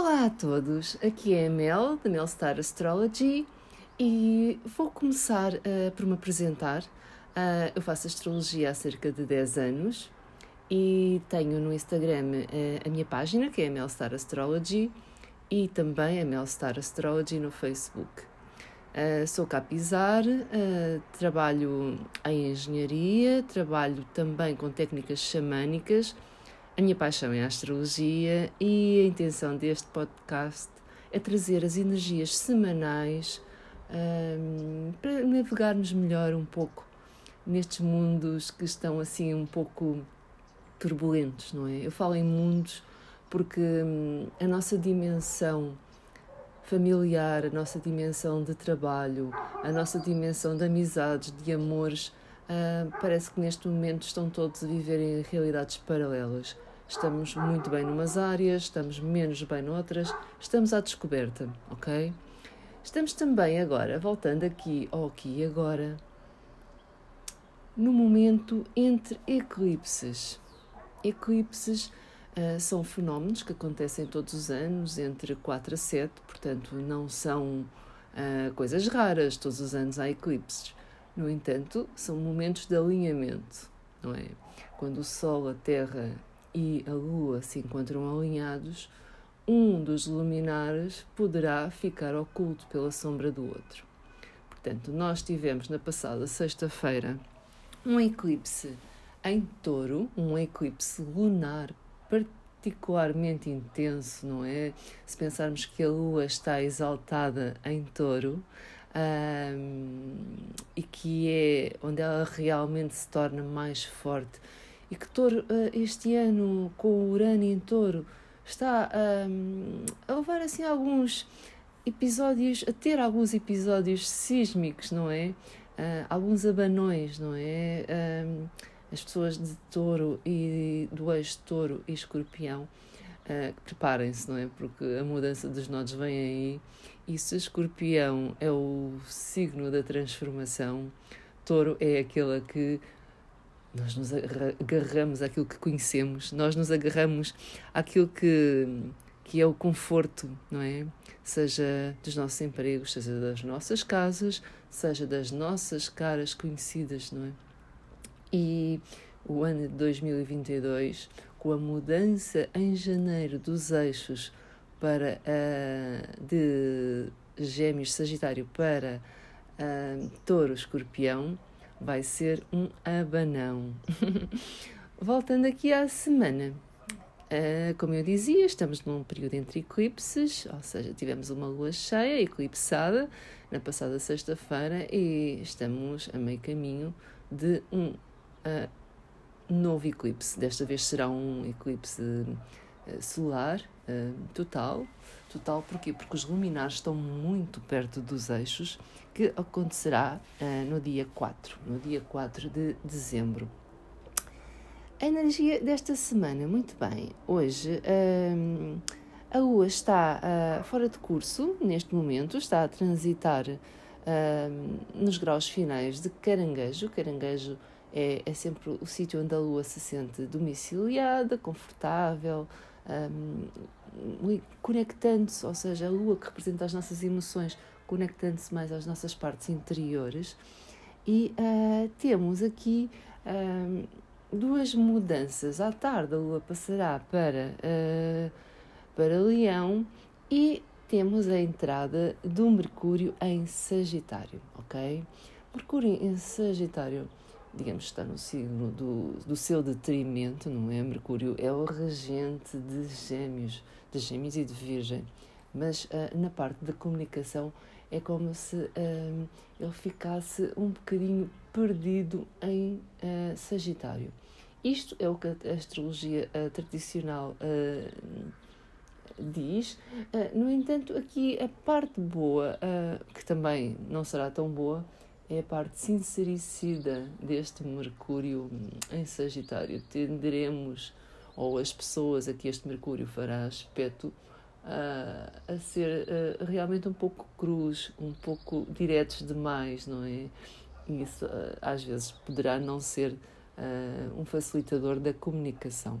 Olá a todos, aqui é a Mel, da Mel Star Astrology e vou começar uh, por me apresentar. Uh, eu faço astrologia há cerca de 10 anos e tenho no Instagram uh, a minha página, que é a Astrology, e também a Mel Star Astrology no Facebook. sou capizar, trabalho em engenharia, trabalho também com técnicas xamânicas a minha paixão é a astrologia e a intenção deste podcast é trazer as energias semanais um, para navegarmos melhor um pouco nestes mundos que estão assim um pouco turbulentos, não é? Eu falo em mundos porque hum, a nossa dimensão familiar, a nossa dimensão de trabalho, a nossa dimensão de amizades, de amores, uh, parece que neste momento estão todos a viver em realidades paralelas. Estamos muito bem numas áreas, estamos menos bem noutras, estamos à descoberta, ok? Estamos também agora, voltando aqui ao aqui e agora, no momento entre eclipses. Eclipses uh, são fenómenos que acontecem todos os anos, entre 4 a 7, portanto, não são uh, coisas raras, todos os anos há eclipses. No entanto, são momentos de alinhamento, não é? Quando o Sol, a Terra e a Lua se encontram alinhados, um dos luminares poderá ficar oculto pela sombra do outro. Portanto, nós tivemos na passada sexta-feira um eclipse em touro, um eclipse lunar particularmente intenso, não é? Se pensarmos que a Lua está exaltada em touro. Um, e que é onde ela realmente se torna mais forte e que Touro, eh, este ano, com o Urano em Touro, está um, a levar assim alguns episódios, a ter alguns episódios sísmicos, não é? Uh, alguns abanões, não é? Um, as pessoas de touro e do ex-touro e escorpião, uh, preparem-se, não é? Porque a mudança dos nodos vem aí. E se escorpião é o signo da transformação, touro é aquela que nós nos agarramos àquilo que conhecemos, nós nos agarramos àquilo que, que é o conforto, não é? Seja dos nossos empregos, seja das nossas casas, seja das nossas caras conhecidas, não é? E o ano de 2022, com a mudança em janeiro dos eixos para uh, de Gêmeos Sagitário para uh, Touro Escorpião, vai ser um abanão. Voltando aqui à semana. Uh, como eu dizia, estamos num período entre eclipses, ou seja, tivemos uma lua cheia, eclipsada, na passada sexta-feira e estamos a meio caminho de um uh, novo eclipse. Desta vez será um eclipse uh, solar total. Total porquê? Porque os luminares estão muito perto dos eixos que acontecerá uh, no dia 4, no dia 4 de dezembro. A energia desta semana, muito bem. Hoje uh, a Lua está uh, fora de curso neste momento, está a transitar nos graus finais de Caranguejo. Caranguejo é, é sempre o sítio onde a Lua se sente domiciliada, confortável, um, conectando-se, ou seja, a Lua que representa as nossas emoções, conectando-se mais às nossas partes interiores. E uh, temos aqui uh, duas mudanças. À tarde, a Lua passará para, uh, para Leão e temos a entrada do Mercúrio em Sagitário, ok? Mercúrio em Sagitário, digamos, está no signo do, do seu detrimento, não é? Mercúrio é o regente de Gêmeos, de Gêmeos e de Virgem, mas uh, na parte da comunicação é como se uh, ele ficasse um bocadinho perdido em uh, Sagitário. Isto é o que a astrologia tradicional diz. no entanto, aqui a parte boa, que também não será tão boa, é a parte sincericida deste Mercúrio hum, em Sagitário. Tenderemos, ou as pessoas a que este Mercúrio fará aspecto, a, a ser realmente um pouco cruz, um pouco diretos demais, não é? E isso às vezes poderá não ser um facilitador da comunicação.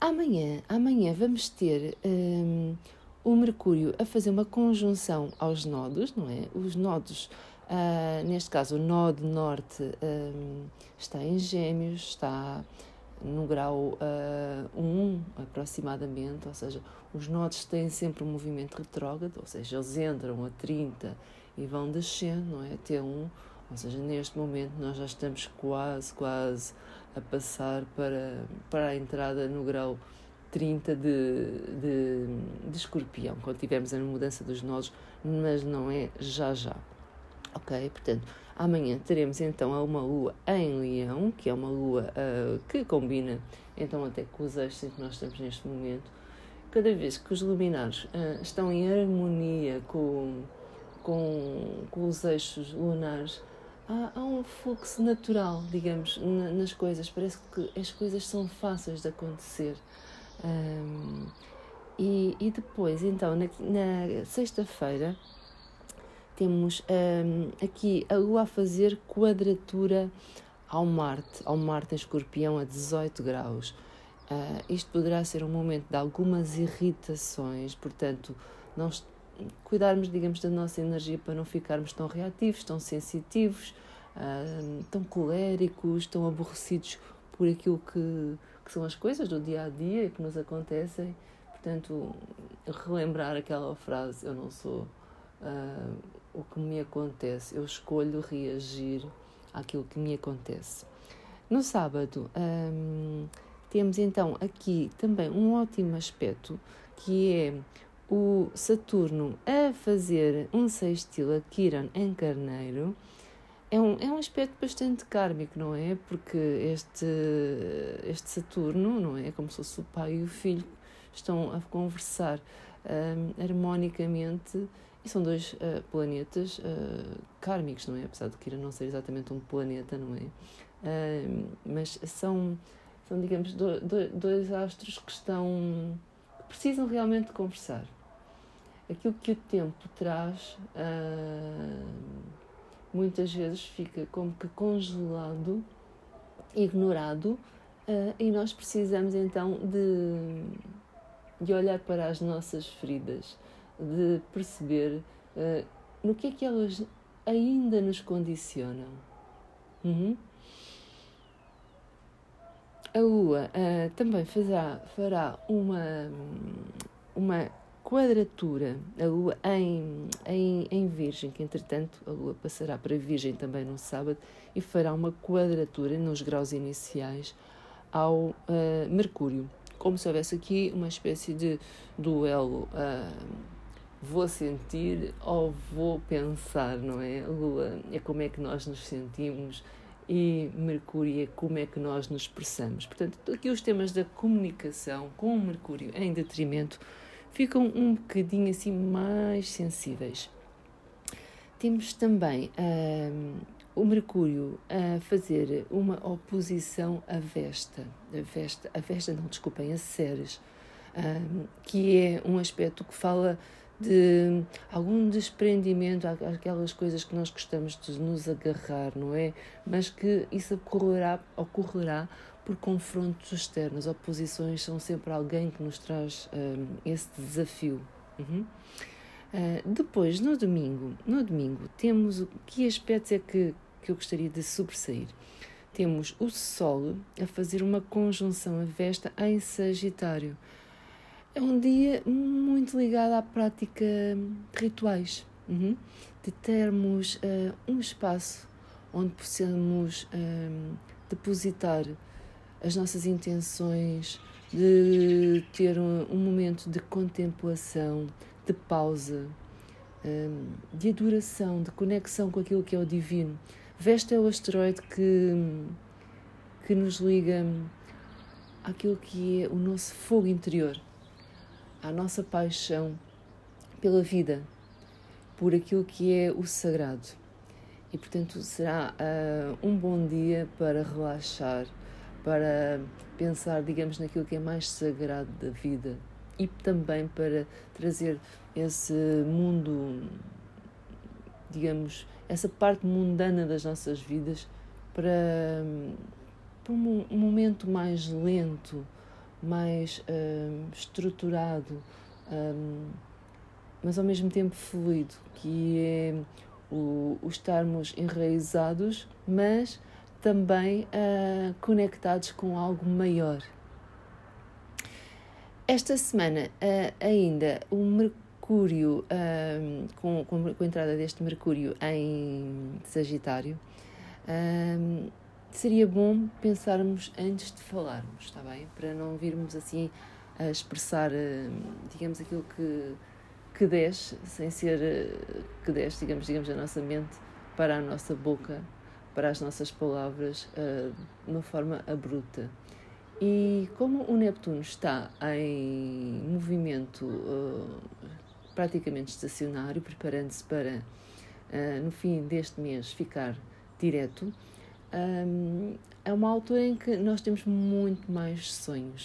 amanhã, amanhã vamos ter um, o Mercúrio a fazer uma conjunção aos nodos, não é? Os nodos, uh, neste caso, o nó norte um, está em Gêmeos, está no grau uh, 1 aproximadamente, ou seja, os nodos têm sempre um movimento retrógrado, ou seja, eles entram a 30 e vão descendo, não é? Até 1, ou seja, neste momento nós já estamos quase, quase a passar para, para a entrada no grau 30 de, de, de escorpião, quando tivermos a mudança dos nodos, mas não é já já. Ok? Portanto, amanhã teremos então uma lua em leão, que é uma lua uh, que combina então até com os eixos que nós estamos neste momento. Cada vez que os luminares uh, estão em harmonia com, com, com os eixos lunares, há, há um fluxo natural, digamos, nas coisas. Parece que as coisas são fáceis de acontecer. Um, e, e depois, então, na, na sexta-feira, temos um, aqui a Lua a fazer quadratura ao Marte, ao Marte em escorpião a 18 graus. Uh, isto poderá ser um momento de algumas irritações, portanto, nós cuidarmos, digamos, da nossa energia para não ficarmos tão reativos, tão sensitivos, uh, tão coléricos, tão aborrecidos por aquilo que, que são as coisas do dia a dia que nos acontecem. Portanto, relembrar aquela frase: Eu não sou uh, o que me acontece, eu escolho reagir àquilo que me acontece. No sábado, um, temos então aqui também um ótimo aspecto que é o Saturno a fazer um sextil a Quiron em Carneiro é um, é um aspecto bastante kármico, não é? Porque este, este Saturno, não é? Como se fosse o pai e o filho estão a conversar um, harmonicamente e são dois uh, planetas uh, kármicos, não é? Apesar de Kira não ser exatamente um planeta, não é? Uh, mas são, são digamos, do, do, dois astros que estão que precisam realmente conversar aquilo que o tempo traz uh, muitas vezes fica como que congelado, ignorado, uh, e nós precisamos então de, de olhar para as nossas feridas, de perceber uh, no que é que elas ainda nos condicionam. Uhum. A Lua também fará, fará uma, uma quadratura, a Lua em, em, em Virgem, que entretanto a Lua passará para Virgem também no sábado e fará uma quadratura nos graus iniciais ao uh, Mercúrio. Como se houvesse aqui uma espécie de duelo. Uh, vou sentir ou vou pensar, não é? Lua é como é que nós nos sentimos e Mercúrio é como é que nós nos expressamos. Portanto, aqui os temas da comunicação com o Mercúrio em detrimento ficam um bocadinho assim mais sensíveis. Temos também o Mercúrio a fazer uma oposição à Vesta, a Vesta, a Vesta não, desculpem, a Ceres, que é um aspecto que fala de algum desprendimento aquelas coisas que nós gostamos de nos agarrar, não é? Mas que isso ocorrerá, ocorrerá por confrontos externos. Oposições são sempre alguém que nos traz um, esse desafio. Uhum. Uh, depois, no domingo, no domingo temos que aspectos é que, que eu gostaria de sobressair. Temos o Sol a fazer uma conjunção a Vesta em Sagitário. É um dia muito ligado à prática de rituais, uhum. de termos uh, um espaço onde possamos um, depositar as nossas intenções, de ter um, um momento de contemplação, de pausa, de adoração, de conexão com aquilo que é o divino. Vesta é o asteroide que, que nos liga àquilo que é o nosso fogo interior, à nossa paixão pela vida, por aquilo que é o sagrado. E portanto será uh, um bom dia para relaxar para pensar, digamos, naquilo que é mais sagrado da vida e também para trazer esse mundo, digamos, essa parte mundana das nossas vidas para, para um momento mais lento, mais um, estruturado, um, mas ao mesmo tempo fluido, que é o, o estarmos enraizados, mas também conectados com algo maior. Esta semana ainda o Mercúrio, com, com, a entrada deste Mercúrio em Sagitário, seria bom pensarmos antes de falarmos, está bem? Para não virmos assim a expressar, digamos, aquilo que, que desce, sem ser que desce, digamos, digamos, da nossa mente para a nossa boca para as nossas palavras uh, de uma forma abrupta. E como o Neptuno está em movimento praticamente estacionário, preparando-se para, no fim deste mês, ficar direto, um, é uma altura em que nós temos muito mais sonhos,